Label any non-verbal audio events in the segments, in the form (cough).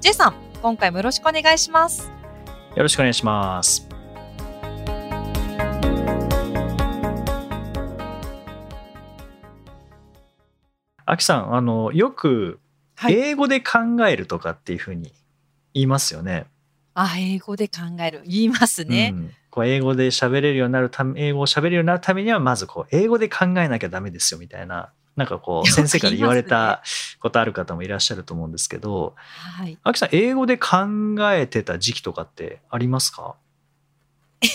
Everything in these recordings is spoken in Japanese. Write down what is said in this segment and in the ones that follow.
J さん、今回もよろしくお願いします。よろしくお願いしますあきさんあのよくはい英語で考えるとかっていうふうに言いますよね。あ、英語で考える。言いますね。うん、こう英語で喋れるようになるため英語を喋れるようになるためにはまずこう英語で考えなきゃダメですよみたいななんかこう (laughs) 先生から言われたことある方もいらっしゃると思うんですけどはい。あきさん英語で考えてた時期とかってありますか？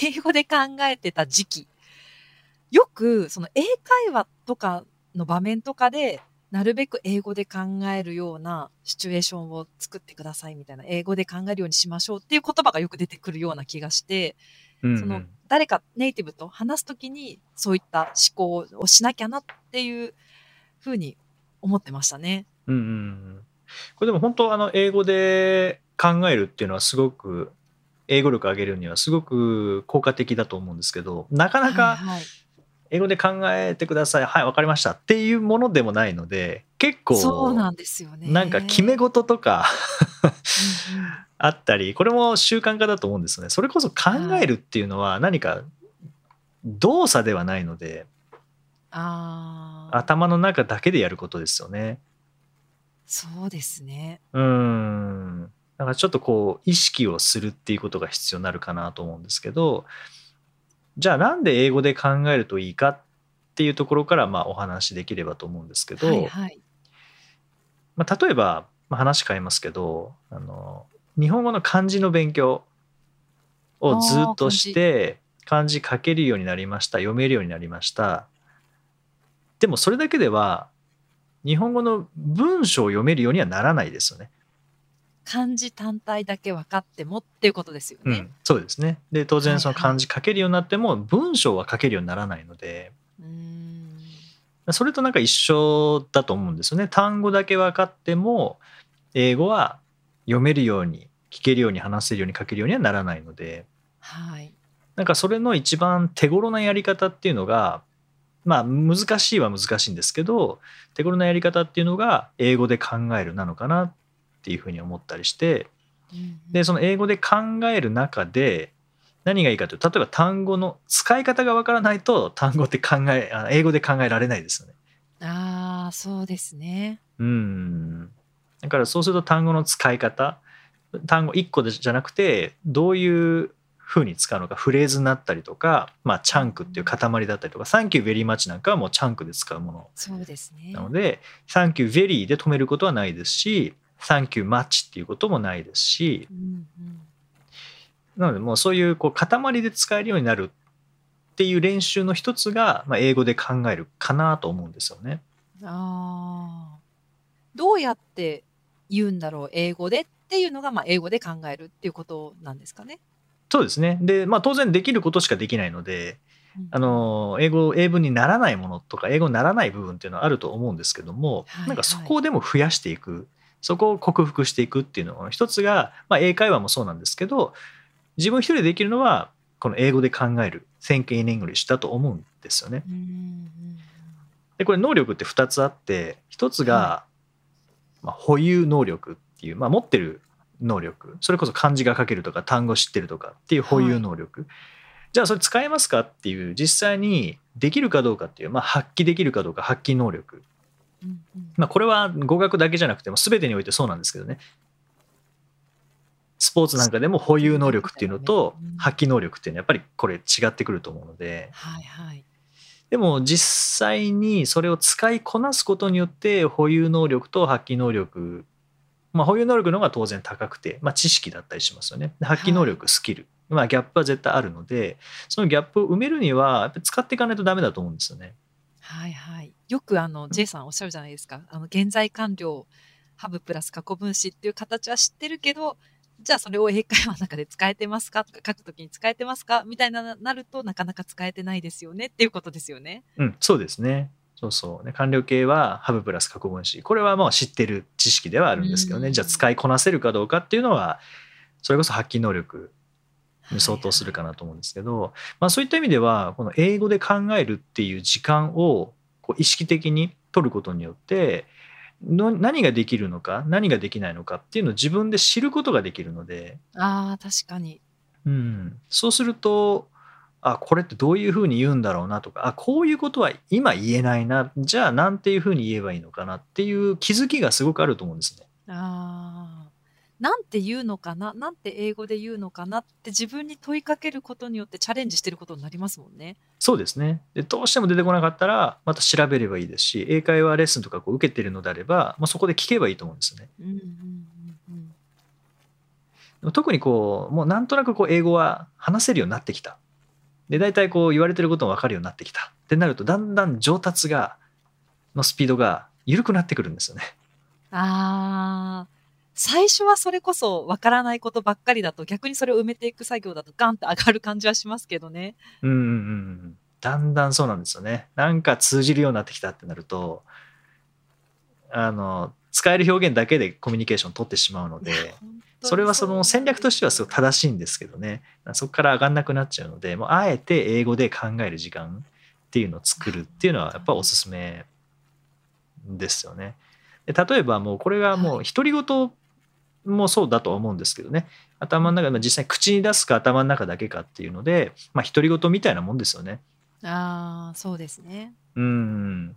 英語で考えてた時期。よく、その英会話とかの場面とかで、なるべく英語で考えるようなシチュエーションを作ってくださいみたいな、英語で考えるようにしましょうっていう言葉がよく出てくるような気がして、うんうんその誰かネイティブと話すときにそういった思考をしなきゃなっていうふうに思ってましたね。うんうんうん。これでも本当あの英語で考えるっていうのはすごく英語力上げるにはすごく効果的だと思うんですけどなかなかはいはい。英語で考えてください。はいわかりましたっていうものでもないので結構そうなんですよね。なんか決め事とかあったりこれも習慣化だと思うんですよね。それこそ考えるっていうのは何か動作ではないので頭の中だけでやることですよねそうですね。うんだからちょっとこう意識をするっていうことが必要になるかなと思うんですけどじゃあなんで英語で考えるといいかっていうところからまあお話しできればと思うんですけど、はいはい。まあ、例えば、まあ、話変えますけどあの日本語の漢字の勉強をずっとして漢字書けるようになりました読めるようになりましたでもそれだけでは日本語の文章を読めるようにはならないですよね。漢字単体だけ分かってもっていうことですよね。うん、そうですねで当然そのはいはい漢字書けるようになっても文章は書けるようにならないのでうーんそれとなんか一緒だと思うんですよね。単語だけ分かっても英語は読めるように聞けるように話せるように書けるようにはならないのではい。なんかそれの一番手頃なやり方っていうのがまあ難しいは難しいんですけど手頃なやり方っていうのが英語で考えるなのかなっていうふうに思ったりしてでその英語で考える中で何がいいかというと例えば単語の使い方がわからないと単語って考えあ英語で考えられないですよね。ああ、そうですね。うんだからそうすると単語の使い方単語1個でじゃなくてどういうふうに使うのかフレーズになったりとか、まあ、 chunk っていう塊だったりとか「Thank you very much」なんかはもう chunk で使うものそうですね。なので「Thank you very」で止めることはないですし「Thank you much」っていうこともないですしうんうんなのでもうそういうこう塊で使えるようになるっていう練習の一つが、まあ、英語で考えるかなと思うんですよね。ああ。どうやって言うんだろう、英語でっていうのが、まあ、英語で考えるっていうことなんですかね。そうですね。で、まあ、当然できることしかできないのでうん。あの英語英文にならないものとか英語にならない部分っていうのはあると思うんですけども、はいなんかそこをでも増やしていく。そこを克服していくっていうのの一つが、まあ、英会話もそうなんですけど自分一人でできるのはこの英語で考える Think in English だと思うんですよね。でこれ能力って2つあって1つが、はまあ、保有能力っていう、まあ、持ってる能力。それこそ漢字が書けるとか単語知ってるとかっていう保有能力、じゃあそれ使えますかっていう実際にできるかどうかっていう、まあ、発揮できるかどうか発揮能力、うんうん。まあ、これは語学だけじゃなくても全てにおいてそうなんですけどね。スポーツなんかでも保有能力っていうのとうん発揮能力っていうのはやっぱりこれ違ってくると思うので。はいはい。でも実際にそれを使いこなすことによって保有能力と発揮能力まあ保有能力の方が当然高くて、まあ、知識だったりしますよねで発揮能力、スキルまあギャップは絶対あるのでそのギャップを埋めるにはやっぱり使っていかないとダメだと思うんですよね。はいはい。よくあの J さんおっしゃるじゃないですか。あの現在完了ハブプラス過去分詞っていう形は知ってるけど、じゃあそれを英会話の中で使えてますか？とか書くときに使えてますか？みたいななるとなかなか使えてないですよねっていうことですよね。うん、そうですね。そうそう。ね、完了形はハブプラス過去分詞。これはもう知ってる知識ではあるんですけどね。うんじゃあ使いこなせるかどうかっていうのは、それこそ発揮能力に相当するかなと思うんですけど、まあそういった意味では、この英語で考えるっていう時間をこう意識的に取ることによって、の何ができるのか何ができないのかっていうのを自分で知ることができるので、ああ、確かに。うん、そうするとあこれってどういうふうに言うんだろうなとかあこういうことは今言えないなじゃあなんていうふうに言えばいいのかなっていう気づきがすごくあると思うんですね。ああ。なんて言うのかななんて英語で言うのかなって自分に問いかけることによってチャレンジしてることになりますもんね。そうですねでどうしても出てこなかったらまた調べればいいですし英会話レッスンとかこう受けてるのであれば、まあ、そこで聞けばいいと思うんですね。うんうんうんうん。特にこうもうなんとなくこう英語は話せるようになってきた。で大体こう言われてることも分かるようになってきたってなるとだんだん上達がのスピードが緩くなってくるんですよね。ああ。最初はそれこそわからないことばっかりだと逆にそれを埋めていく作業だとガンって上がる感じはしますけどね。うんうんうんうん。だんだんそうなんですよね。なんか通じるようになってきたってなると、あの、使える表現だけでコミュニケーション取ってしまうので、それはその戦略としてはすごい正しいんですけどね、そこから上がんなくなっちゃうので、もうあえて英語で考える時間っていうのを作るっていうのはやっぱおすすめですよね。で例えばもうこれがもう独り言もそうだとは思うんですけどね頭の中でまあ実際に口に出すか頭の中だけかっていうのでまあ独り言みたいなもんですよね。ああ、そうですね。うん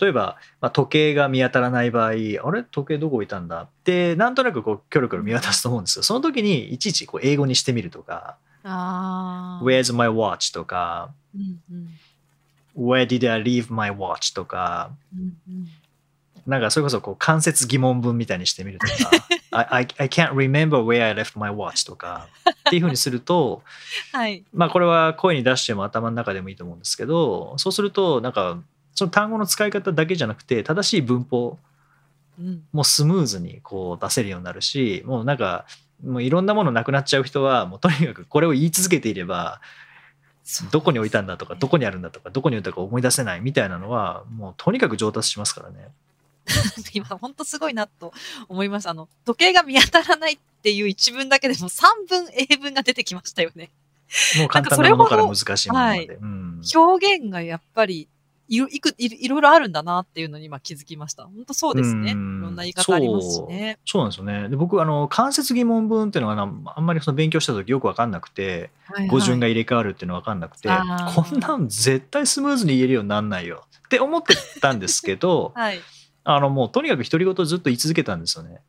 例えば、まあ、時計が見当たらない場合あれ？時計どこ置いたんだ？ってなんとなくこうキョロキョロ見渡すと思うんですよその時にいちいちこう英語にしてみるとか「ああ。Where's my watch?」とかうんうん「Where did I leave my watch?」とかうんうんなんかそれこそこう間接疑問文みたいにしてみるとか「(laughs) I, I, I can't remember where I left my watch」とかっていうふうにするとはい。まあこれは声に出しても頭の中でもいいと思うんですけどそうするとなんかその単語の使い方だけじゃなくて正しい文法うん。もスムーズにこう出せるようになるしもうなんかもういろんなものなくなっちゃう人はもうとにかくこれを言い続けていればどこに置いたんだとかどこにあるんだとかどこに置いたか思い出せないみたいなのはもうとにかく上達しますからね。(laughs) 今本当すごいなと思いました。あの、時計が見当たらないっていう一文だけでも3分英文が出てきましたよね。もう簡単なものから難しいものまで。うん表現がやっぱりいろいくいろいろいろあるんだなっていうのに今気づきました。本当そうですね。いろうんんな言い方ありますしね。そうなんですよね。で僕あの間接疑問文っていうのがなあんまりその勉強した時よく分かんなくてはいはい語順が入れ替わるっていうの分かんなくて、こんなん絶対スムーズに言えるようになんないよって思ってたんですけど (laughs) はい。あのもうとにかく独り言ずっと言い続けたんですよね。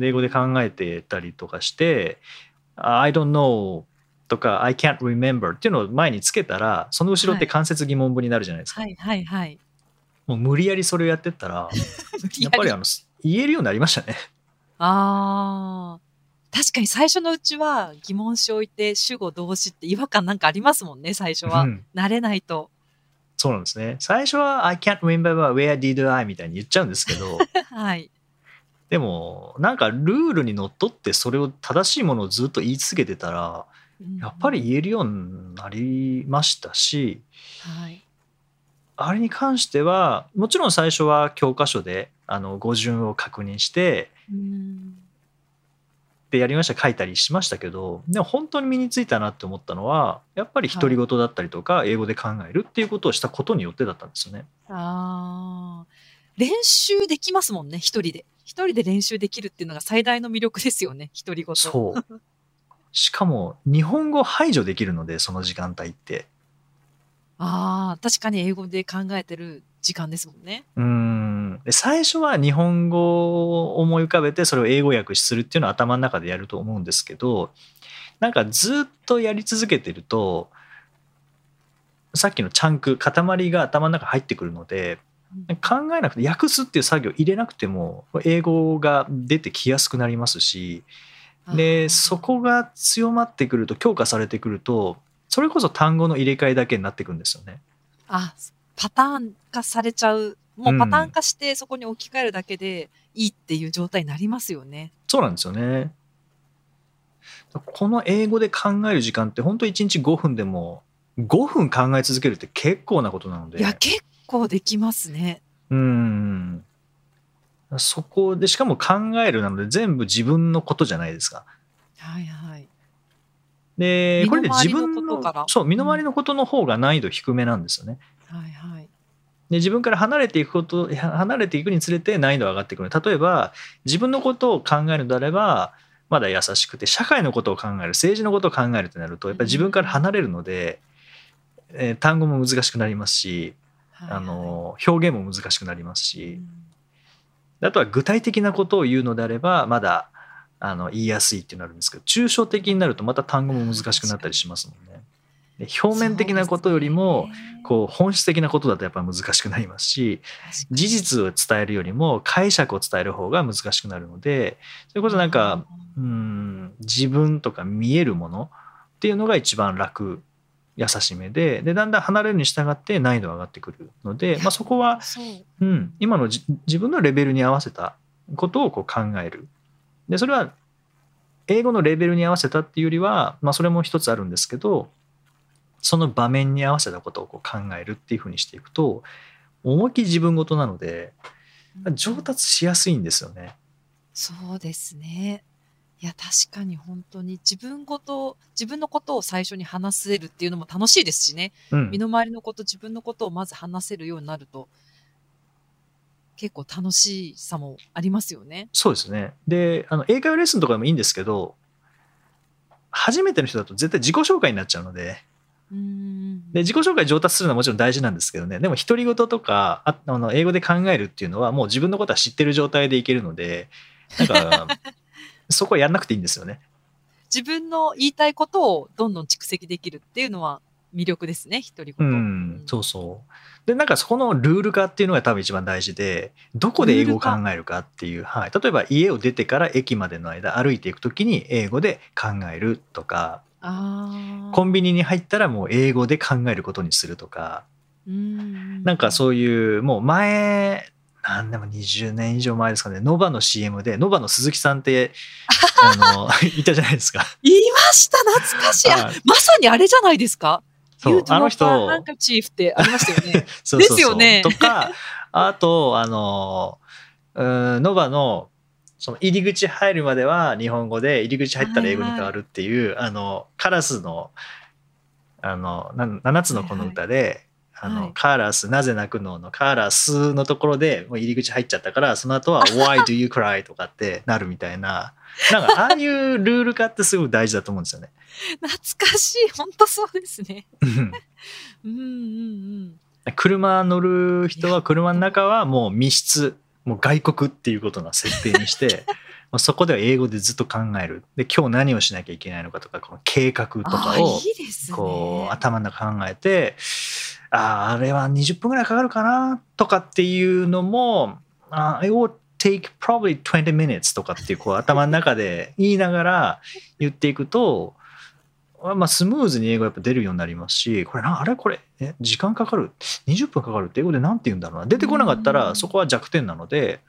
英語で考えてたりとかして「I don't know」とか「I can't remember」っていうのを前につけたらその後ろって間接疑問文になるじゃないですか。はいはいはい。もう無理やりそれをやってったら (laughs) やっぱりあの言えるようになりましたね。ああ。確かに最初のうちは疑問詞置いて主語動詞って違和感なんかありますもんね、最初は。うん慣れないと。そうなんですね。最初は I can't remember where did I みたいに言っちゃうんですけど、(laughs) はい。でもなんかルールにのっとってそれを正しいものをずっと言い続けてたら、やっぱり言えるようになりましたし、はい。あれに関しては、もちろん最初は教科書であの語順を確認して、うんでやりました書いたりしましたけどでも本当に身についたなって思ったのはやっぱり独り言だったりとか、英語で考えるっていうことをしたことによってだったんですよね。ああ。練習できますもんね、一人で。一人で練習できるっていうのが最大の魅力ですよね、独り言。そう。しかも日本語排除できるのでその時間帯って。ああ、確かに英語で考えてる時間ですもんね。うーんで最初は日本語を思い浮かべてそれを英語訳するっていうのは頭の中でやると思うんですけどなんかずっとやり続けてるとさっきのチャンク塊が頭の中に入ってくるので考えなくて訳すっていう作業入れなくても英語が出てきやすくなりますしでそこが強まってくると強化されてくるとそれこそ単語の入れ替えだけになってくるんですよね。あ、パターン化されちゃうもうパターン化してそこに置き換えるだけでいいっていう状態になりますよね。そうなんですよね。この英語で考える時間って本当1日5分でも5分考え続けるって結構なことなので。いや、結構できますね。うん。そこで、しかも考えるなので全部自分のことじゃないですか。はいはい。で、これで自分身のそう、身の回りのことの方が難易度低めなんですよね。はいはい。で自分から離れていくこと離れていくにつれて難易度が上がってくる例えば自分のことを考えるのであればまだ優しくて社会のことを考える政治のことを考えるとなるとやっぱり自分から離れるので、えー単語も難しくなりますしはいはいあの表現も難しくなりますうしんあとは具体的なことを言うのであればまだあの言いやすいっていうのがあるんですけど抽象的になるとまた単語も難しくなったりしますもんね。で表面的なことよりも、こう本質的なことだとやっぱ難しくなりますし事実を伝えるよりも解釈を伝える方が難しくなるのでそれこそなんかうん自分とか見えるものっていうのが一番楽優しめででだんだん離れるに従って難易度が上がってくるので、まあ、そこは、そううん、今のじ自分のレベルに合わせたことをこう考えるでそれは英語のレベルに合わせたっていうよりは、まあ、それも一つあるんですけどその場面に合わせたことをこう考えるっていうふうにしていくと思いっきり自分事なので上達しやすいんですよね。そうですね。いや、確かに本当に自分ごと、自分のことを最初に話せるっていうのも楽しいですしね。うん身の回りのこと、自分のことをまず話せるようになると、結構楽しさもありますよね。そうですね。で、あの英会話レッスンとかでもいいんですけど、初めての人だと絶対自己紹介になっちゃうので。で自己紹介上達するのはもちろん大事なんですけどね、でも独り言とかああの英語で考えるっていうのはもう自分のことは知ってる状態でいけるので、なんか (laughs) そこはやんなくていいんですよね。自分の言いたいことをどんどん蓄積できるっていうのは魅力ですね、独りう言。ん、そうそう。で、なんかそこのルール化っていうのが多分一番大事で、どこで英語を考えるかっていう、はい。例えば家を出てから駅までの間歩いていくときに英語で考えるとか、ああ。コンビニに入ったらもう英語で考えることにするとか、うん。なんかそういう、もう前、なんでも20年以上前ですかね、ノバの CM で、ノバの鈴木さんって、あの、(laughs) いたじゃないですか。言いました、懐かしい。まさにあれじゃないですか。そうあの人 want handkerchief ってありましたよね。(laughs) そうそうそうですよねとか、あと、あの、うんノバの、その入り口入るまでは日本語で、入り口入ったら英語に変わるっていう、あの、カラスの、あの、な7つのこの歌で、あの、はいカラス、なぜ泣くの？のカラスのところでもう入り口入っちゃったから、その後は Why do you cry? とかってなるみたいな、なんか (laughs) ああいうルール化ってすごく大事だと思うんですよね。懐かしい。本当そうですね。う (laughs) んうんうんうん。車乗る人は車の中はもう密室もう外国っていうことの設定にして (laughs) もうそこでは英語でずっと考えるで今日何をしなきゃいけないのかとかこの計画とあかあ、いを。こう頭の中考えてあああれは20分ぐらいかかるかなとかっていうのもあ I will take probably 20 minutes とかっていうこう頭の中で言いながら言っていくとまあ、スムーズに英語やっぱ出るようになりますしこれなあれこれえ時間かかる？20分かかるって英語で何て言うんだろうな？出てこなかったうんらそこは弱点なので。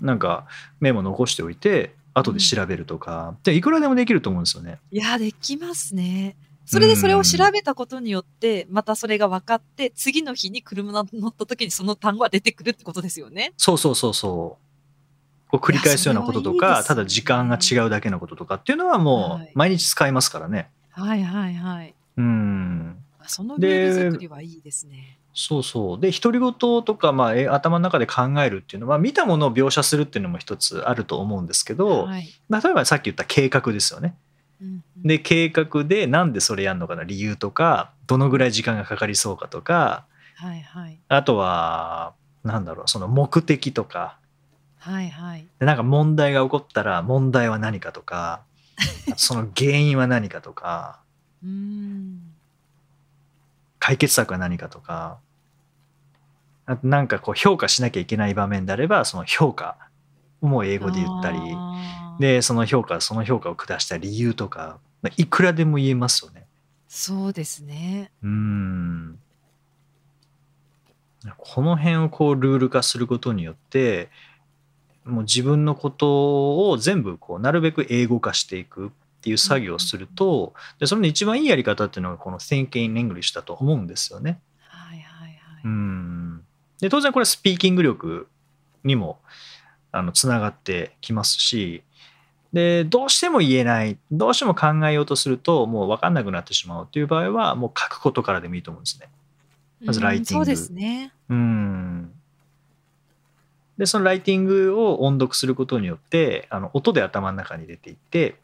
なんかメモ残しておいて後で調べるとかでいくらでもできると思うんですよね。いや、できますね。それでそれを調べたことによって、またそれが分かって、次の日に車に乗った時にその単語が出てくるってことですよね。そうそうそうそうこう繰り返すようなこととかいいねただ時間が違うだけのこととかっていうのはもはいう毎日使いますからね。はいはいはい。うんそのルール作りはいいですね。そうそうで独り言とか、まあ、え頭の中で考えるっていうのは見たものを描写するっていうのも一つあると思うんですけど、はい。例えばさっき言った計画ですよね。で計画でなんでそれやるのかな理由とかどのぐらい時間がかかりそうかとかはいはい。あとはなんだろうその目的とかはいはい。でなんか問題が起こったら問題は何かとか (laughs) その原因は何かとかうーん。解決策は何かとかあとなんかこう評価しなきゃいけない場面であればその評価も英語で言ったりでその評価その評価を下した理由とかいくらでも言えますよね。そうですね。うーんこの辺をこうルール化することによってもう自分のことを全部こうなるべく英語化していくっていう作業をすると、でそれの一番いいやり方っていうのがこの Think in English だと思うんですよね。はいはいはい。うんで当然これはスピーキング力にもあのつながってきますしでどうしても言えないどうしても考えようとするともう分かんなくなってしまうという場合はもう書くことからでもいいと思うんですね。まずライティングうんそうですね。うんでそのライティングを音読することによってあの音で頭の中に入れていって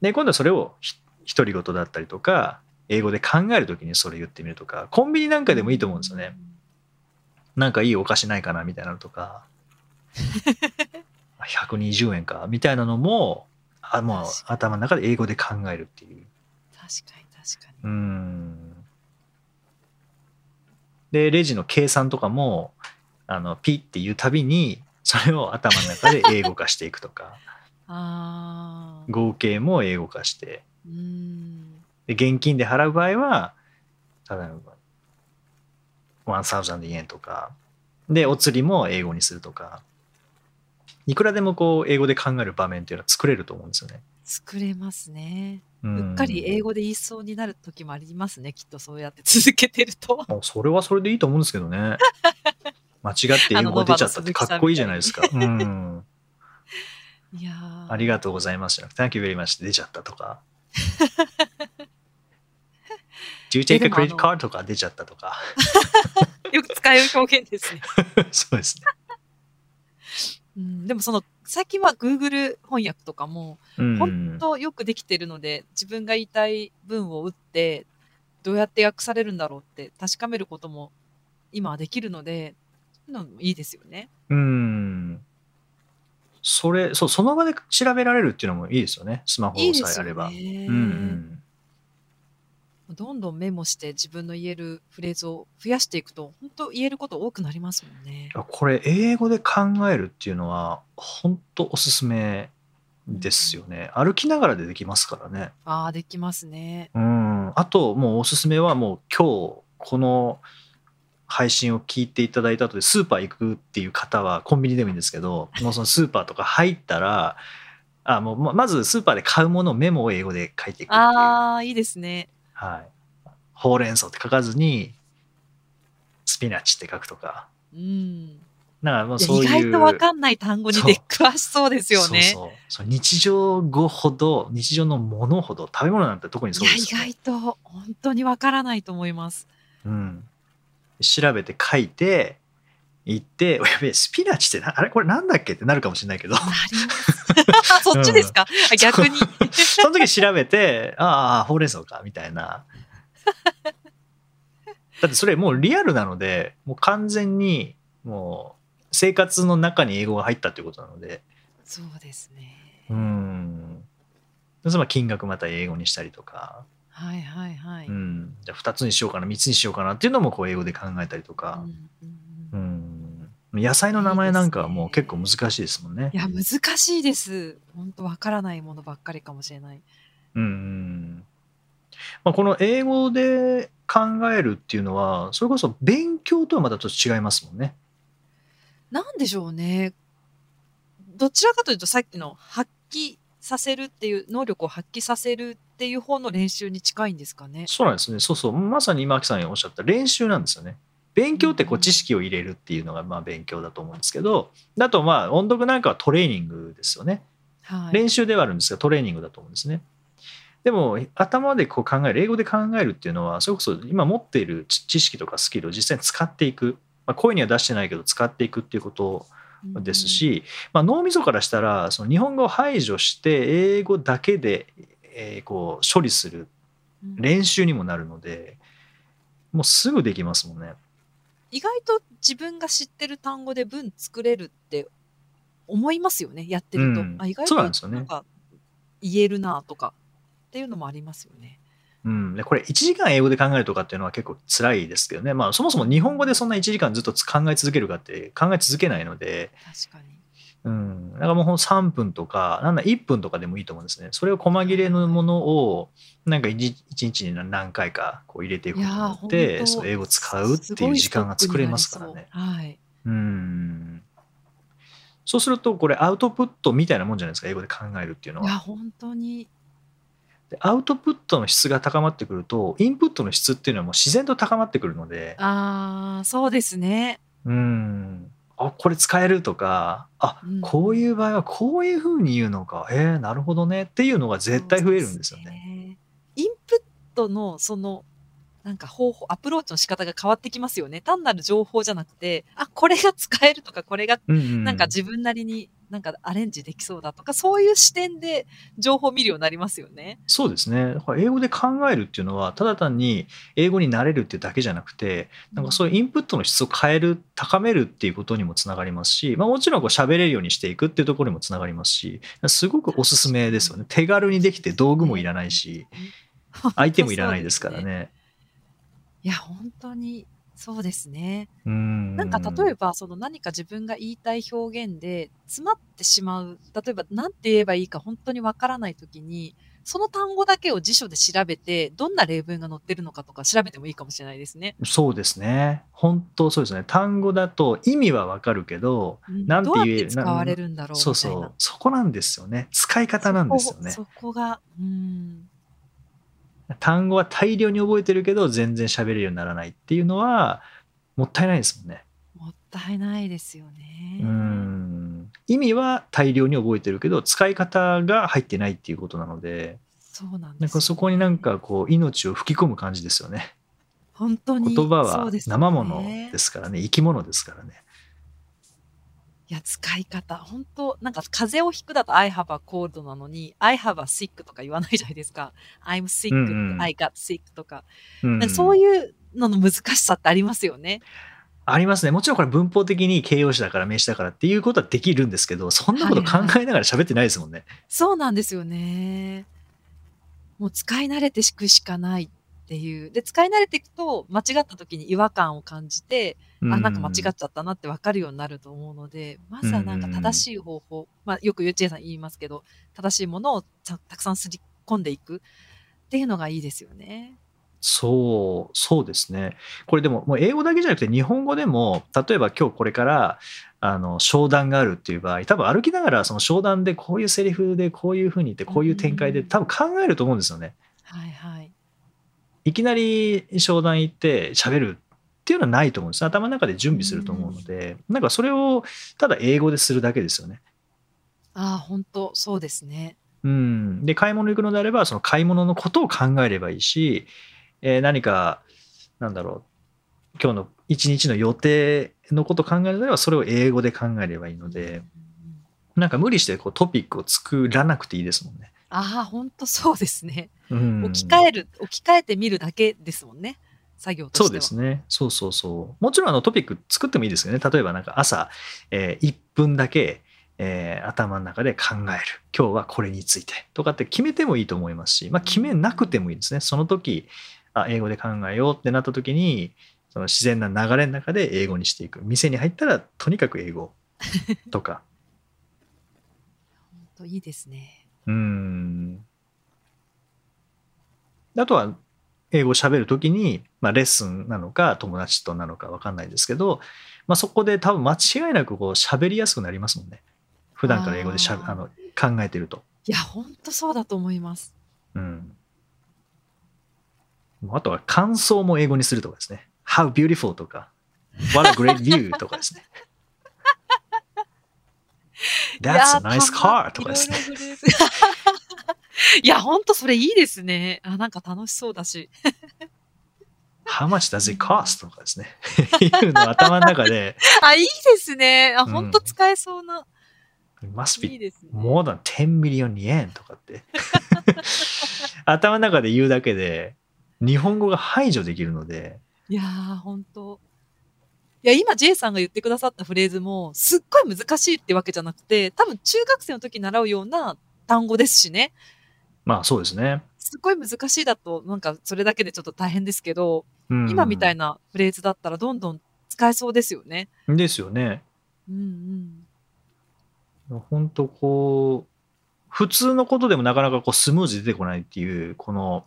で今度はそれをひ独り言だったりとか英語で考える時にそれ言ってみるとかコンビニなんかでもいいと思うんですよね。なんかいいお菓子ないかなみたいなのとか (laughs) 120円かみたいなのもあもう頭の中で英語で考えるっていう。確かに確かうに。んでレジの計算とかもあのピッて言うたびにそれを頭の中で英語化していくとか (laughs) ああ。合計も英語化してうん。で現金で払う場合は例えば1000円とかでお釣りも英語にするとかいくらでもこう英語で考える場面っていうのは作れると思うんですよね。作れますね。ううっかり英語で言いそうになる時もありますね。きっとそうやって続けてると。もうそれはそれでいいと思うんですけどね。(laughs) 間違って英語が出ちゃったってかっこいいじゃないですか。うん。(laughs) いやーありがとうございますじゃなくて Thank you very much 出ちゃったとか。(laughs) Do you take で a credit card? とか出ちゃったとか。よく使う表現ですね。そうですね。うん、でもその最近は Google 翻訳とかもうん。本当よくできてるので、自分が言いたい文を打ってどうやって訳されるんだろうって確かめることも今はできるのでのもいいですよね。うん。それ、そう、その場で調べられるっていうのもいいですよね。スマホさえあれば。ね。うんうん。どんどんメモして自分の言えるフレーズを増やしていくと本当言えること多くなりますもんね。これ、英語で考えるっていうのは、本当おすすめですよね。歩きながらでできますからね。ああできますね。うん。あと、もうおすすめは、もう今日、この配信を聞いていただいた後で、スーパー行くっていう方は、コンビニでもいいんですけど、(laughs) もうそのスーパーとか入ったら、あもうままずスーパーで買うものをメモを英語で書いていくっていう。ああいいですね。はい。ほうれん草って書かずに、スピナッチって書くとか。うん。だからもうそういう。意外とわかんない単語にで詳しそうですよね。そうそう日常語ほど、日常のものほど、食べ物なんて特にそうですよ、ね。外と本当にわからないと思います。うん。調べて書いて、行って、お (laughs) やべえ、スピナッチってな、あれ？これなんだっけってなるかもしれないけど。(laughs) そっちですか、あ逆に。その時調べて、ああ、ほうれん草か、みたいな。(laughs) だってそれもうリアルなので、もう完全に、もう生活の中に英語が入ったっていうことなので、そうですね。うん。そ金額また英語にしたりとか、はいはいはい。うん。じゃあ2つにしようかな、3つにしようかなっていうのもこう英語で考えたりとかう、んうんううんん。野菜の名前なんかはもう結構難しいですもんねい。や難しいです。本当わからないものばっかりかもしれない。うんうん。まあ、この英語で考えるっていうのは、それこそ勉強とはまたちょっと違いますもんね。なんでしょうね。どちらかというとさっきの発揮させるっていう能力を発揮させるっていう方の練習に近いんですかね。そうなんですね。そうそう。まさに今木さんがおっしゃった練習なんですよね。勉強ってこううん知識を入れるっていうのがまあ勉強だと思うんですけど、だとまあ音読なんかはトレーニングですよね。はい。練習ではあるんですがトレーニングだと思うんですね。でも頭でこう考える英語で考えるっていうのはそれこそ今持っている知知識とかスキルを実際に使っていく、まあ、声には出してないけど使っていくっていうことですし、まあ、脳みそからしたらその日本語を排除して英語だけで、えーこう処理するうん、練習にもなるのでもうすぐできますもんね。意外と自分が知ってる単語で文作れるって思いますよねやってると、うん。あ意外となんか言えるなとかっていうのもありますよね。うん、でこれ1時間英語で考えるとかっていうのは結構辛いですけどね、まあ、そもそも日本語でそんな1時間ずっと考え続けるかって考え続けないので、確かに。うん、だからもうほんと3分とかなんだ1分とかでもいいと思うんですねそれを細切れのものをなんか 1, 日に何回かこう入れていくことによってそう英語を使うっていう時間が作れますからね。はい。うんそうするとこれアウトプットみたいなもんじゃないですか英語で考えるっていうのいや、は。本当に。でアウトプットの質が高まってくるとインプットの質っていうのはもう自然と高まってくるのでああ、そうですね。うんあこれ使えるとかあうんこういう場合はこういうふうに言うのかえー、なるほどねっていうのが絶対増えるんですよね。ね。インプットのそのなんか方法、アプローチの仕方が変わってきますよね。単なる情報じゃなくて、あ、これが使えるとか、これがなんか自分なりになんかアレンジできそうだとか、そういう視点で情報を見るようになりますよね。そうですね英語で考えるっていうのはただ単に英語になれるっていうだけじゃなくてなんかそういうインプットの質を変える高めるっていうことにもつながりますし、まあ、もちろんこう喋れるようにしていくっていうところにもつながりますしすごくおすすめですよね手軽にできて道具もいらないし相手もいらないですからね。ね。いや、本当にそうですね。うんなんか例えば、その何か自分が言いたい表現で詰まってしまう。例えば、何て言えばいいか本当にわからないときに、その単語だけを辞書で調べて、どんな例文が載ってるのかとか調べてもいいかもしれないですね。そうですね本当そうですね単語だと意味はわかるけどうんなんて言え使われるんだろうみたいな。そうそうそこなんですよね使い方なんですよね。そこが、うん。単語は大量に覚えてるけど全然喋れるようにならないっていうのはもったいないですもんね。もったいないですよね。うん意味は大量に覚えてるけど使い方が入ってないっていうことなのでそうなんですよなんかそこになんかこう命を吹き込む感じですよね。本当に言葉は生ものですからね生き物ですからね。いや、使い方。本当なんか風邪をひくだと I have a cold なのに、I have a sick とか言わないじゃないですか。I'm sick うんうん I got sick とか。うんなんかそういうのの難しさってありますよね。ありますね。もちろんこれ文法的に形容詞だから名詞だからっていうことはできるんですけど、そんなこと考えながら喋ってないですもんね。そうなんですよね。もう使い慣れていくしかないっていう。で、使い慣れていくと、間違った時に違和感を感じて、あ、なんか間違っちゃったなって分かるようになると思うので、まずはなんか正しい方法、まあよくゆうちえさん言いますけど、正しいものをたたくさんすり込んでいくっていうのがいいですよね。そう、そうですね。これでも、もう英語だけじゃなくて日本語でも、例えば今日これから、あの、商談があるっていう場合、多分歩きながらその商談でこういうセリフでこういうふうに言って、こういう展開でうん多分考えると思うんですよね。はいはい。いきなり商談行って喋るっていうのはないと思うんです。頭の中で準備すると思うので、なんかそれをただ英語でするだけですよね。ああ、本当そうですね。うん、で買い物行くのであればその買い物のことを考えればいいし、えー何かなんだろう今日の一日の予定のことを考えるのであればそれを英語で考えればいいのでうんうんなんか無理してこうトピックを作らなくていいですもんね。ああ、本当そうですね。うん、置き換える、置き換えてみるだけですもんね。作業としては。そうですね。そうそうそう。もちろんあのトピック作ってもいいですよね。例えばなんか朝、えー1分だけ、えー頭の中で考える。今日はこれについてとかって決めてもいいと思いますし、まあ決めなくてもいいですね。その時、あ英語で考えようってなった時に、その自然な流れの中で英語にしていく。店に入ったらとにかく英語とか。(laughs) 本当いいですね。うん。あとは、英語を喋るときに、まあ、レッスンなのか、友達となのか分かんないですけど、まあ、そこで多分間違いなくこう喋りやすくなりますもんね。普段から英語でしゃあの考えてると。いや、本当そうだと思います。うん。もうあとは感想も英語にするとかですね。How beautiful とか、What a great view とかですね。That's いや a nice car とかですね。い (laughs) や、本当それいいですね。あ、なんか楽しそうだし。How much does it cost? とかですね。いうのを頭の中で、(laughs) あ、いいですね。あ、うん本当使えそうな。It must い be more than 10 million yen とかって。(laughs) 頭の中で言うだけで、日本語が排除できるので、いやー、本当いや、今 J さんが言ってくださったフレーズも、すっごい難しいってわけじゃなくて、多分中学生の時に習うような単語ですしね。まあそうですね。すっごい難しいだと、なんかそれだけでちょっと大変ですけど、うん今みたいなフレーズだったらどんどん使えそうですよね。ですよね。うんうん。本当こう普通のことでもなかなかこうスムーズに出てこないっていうこの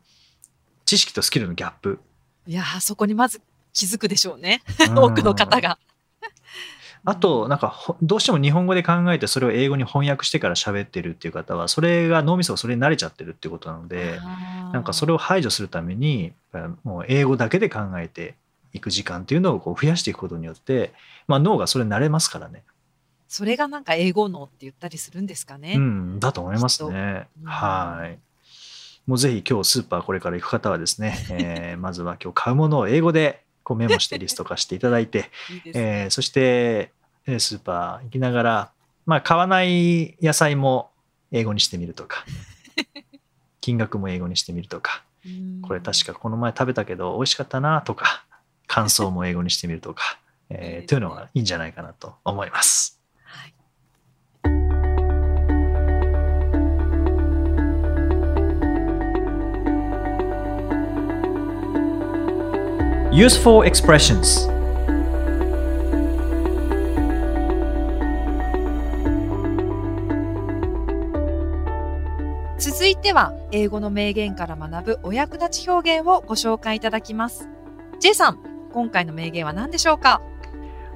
知識とスキルのギャップいやーそこにまず気づくでしょうね。うん多くの方が。あとなんかほどうしても日本語で考えてそれを英語に翻訳してから喋ってるっていう方はそれが脳みそがそれに慣れちゃってるっていうことなのでなんかそれを。を排除するためにもう英語だけで考えていく時間っていうのをこう増やしていくことによって、まあ、脳がそれに慣れますからね、それがなんか英語脳って言ったりするんですかね。うん、だと思いますね。うんはいもうぜひ今日スーパーこれから行く方はですね、えー (laughs) まずは今日買うものを英語でこうメモしてリスト化していただいて、(laughs) いね。えーそしてえースーパー行きながら、まあ、買わない野菜も英語にしてみるとか (laughs) 金額も英語にしてみるとかうんこれ確かこの前食べたけど美味しかったなとか感想も英語にしてみるとか、えーというのがいいんじゃないかなと思います。Useful expressions 続いては英語の名言から学ぶお役立ち表現をご紹介いただきます。J さん、今回の名言は何でしょうか？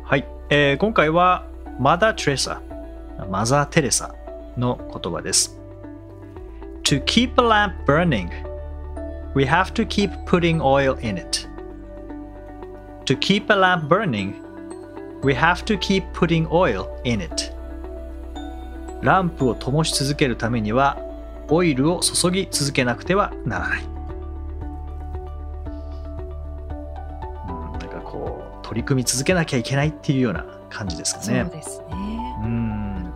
はい、えー今回はマダー・テレサマザー・テレサの言葉です。To keep a lamp burning, we have to keep putting oil in it. To keep a lamp burning, we have to keep putting oil in it. ランプを灯し続けるためには、オイルを注ぎ続けなくてはならない。うん、なんかこう、取り組み続けなきゃいけないっていうような感じですかね。そうですね。うん。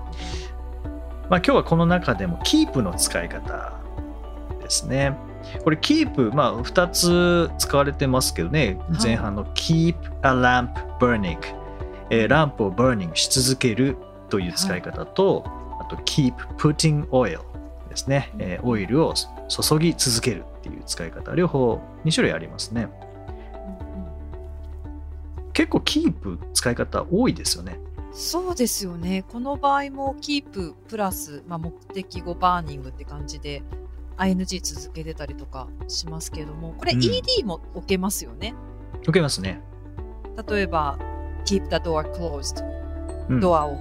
ほまあ今日はこの中でも keep の使い方ですね。これ keep、まあ2つ使われてますけどね、はい前半の keep a lamp burning、えーランプを burning し続けるという使い方と、あと keep putting oil ですね、えーオイルを注ぎ続けるっていう使い方、両方2種類ありますね。結構 keep 使い方多いですよね。そうですよね。この場合もキーププラス、まあ、目的語バーニングって感じで ing 続けてたりとかしますけれども、これうん ed も置けますよね。受けますね。例えば keep the door closed、うんドアを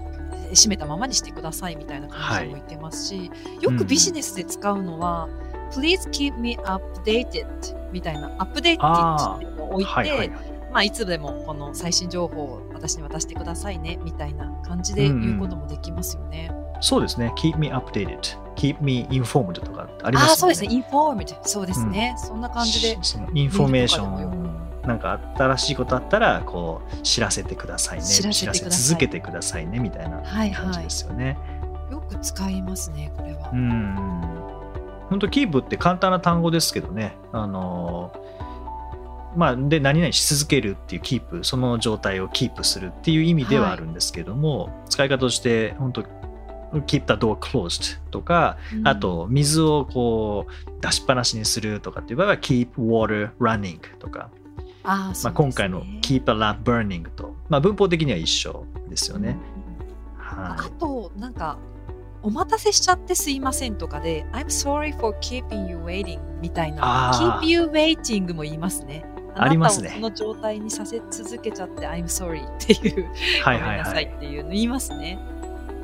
閉めたままにしてくださいみたいな感じでも言ってますし、よくビジネスで使うのは、please keep me updated みたいな、アップデートっていうのを置いて、はいはいはい。まあ、いつでもこの最新情報を私に渡してくださいねみたいな感じで言うこともできますよね。そうですね。keep me updated, keep me informed とかありますよね。ああ、そうですね。informed。そうですね。そんな感じで。インフォメーションなんか新しいことあったらこう知らせてくださいね知らせ続けてくださいねみたいなはい感じはですよね。い。よく使いますね、これは。うん本当キープって簡単な単語ですけどねあのまあで何々し続けるっていうキープその状態をキープするっていう意味ではあるんですけども、使い方として本当 keep the door closed とかうん。あ、と水をこう出しっぱなしにするとかっていう場合は keep water running とか、あーまあ、今回の keep a lamp burning と、まあ、文法的には一緒ですよね。あはと、なんか、お待たせしちゃってすいませんとかで、I'm sorry for keeping you waiting みたいな、keep you waiting も言いますね。ありますね。あなたをその状態にさせ続けちゃって I'm sorry っていう、い、はいごめんなさはいはいい。っていうの言いますね。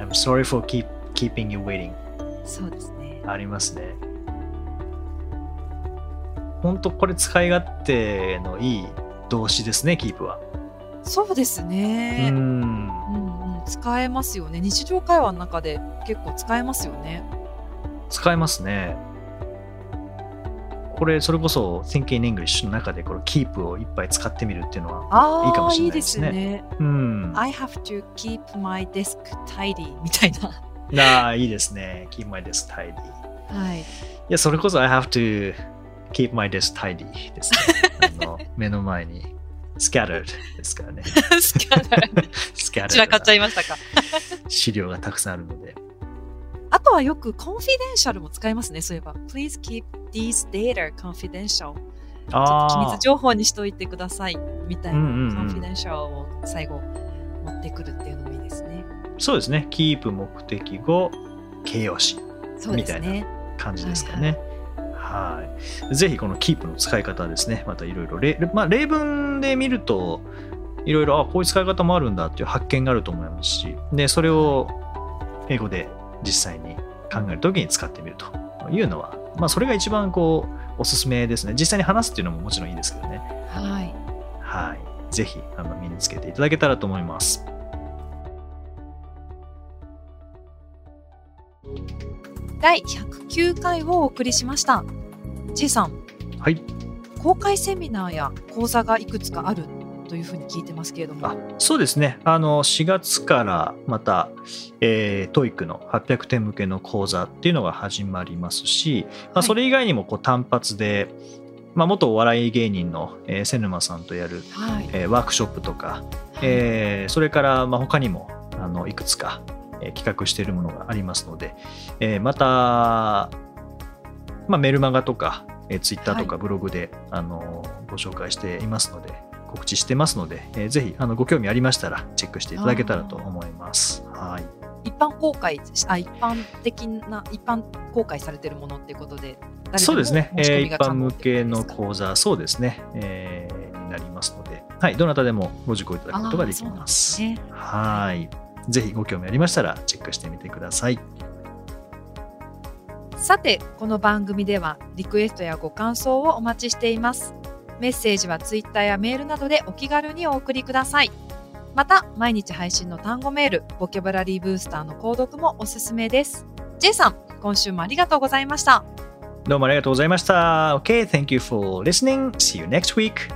I'm sorry for keep, keeping you waiting そうですね。ありますね。本当これ使い勝手のいい動詞ですね、keep は。そうですうね。ん。うんうん、使えますよね。日常会話の中で結構使えますよね。使えますね。これ、それこそ Thinking in English の中でこの keep をいっぱい使ってみるっていうのは、いいかもしれいないですねいですね。うん。I have to keep my desk tidy みたいな。ああ、いいですね。keep my desk tidy。いはい。や、それこそ I have to keep my desk tidy ですね。(laughs) あの目の前に scattered ですからね。(laughs) scattered (laughs) 散らかっちゃいましたか？資料がたくさんあるので。あとはよく confidential も使いますね。そういえば。Please keep these data confidential. ちょっと機あ密情報にしといてください。みたいな。うんうんうん confidential を最後持ってくるっていうのもいいですね。そうですね。キープ目的語、形容詞そうですね。感じですかね。はい。ぜひこのキープの使い方ですね。またいろいろ例、まあ、例文で見ると、いろいろ、あ、こういう使い方もあるんだっていう発見があると思いますし、で、それを英語で実際に考えるときに使ってみるというのは、まあ、それが一番こう、おすすめですね。実際に話すっていうのももちろんいいですけどね。はい。はい。ぜひ、あの、身につけていただけたらと思います。第109回をお送りしました。J さん、はい。公開セミナーや講座がいくつかあるというふうに聞いてますけれども。あそうですね。あの、4月からまた、えー、TOEIC の800点向けの講座っていうのが始まりますし、まあ、はいそれ以外にもこう単発で、まあ、元お笑い芸人の、えー、瀬沼さんとやる、はい。えーワークショップとか、えーそれからまあ他にもあのいくつか、えー企画しているものがありますので、えーまた、まあ、メルマガとか、えー、ツイッターとかブログで、あのご紹介していますので告知してますので、えーぜひあのご興味ありましたらチェックしていただけたらと思います。はい一般公開あ一般的な一般公開されているものっていうことでそうですね、えー一般向けの講座、そうですね、えーになりますので、はい、どなたでもご受講いただくことができま。すねはい。ぜひご興味ありましたらチェックしてみてください。さてこの番組ではリクエストやご感想をお待ちしていますメッセージはツイッターやメールなどでお気軽にお送りくださいまた毎日配信の単語メールボキャブラリーブースターの購読もおすすめです J さん今週もありがとうございましたどうもありがとうございました。Okay, thank you for listening. See you next week.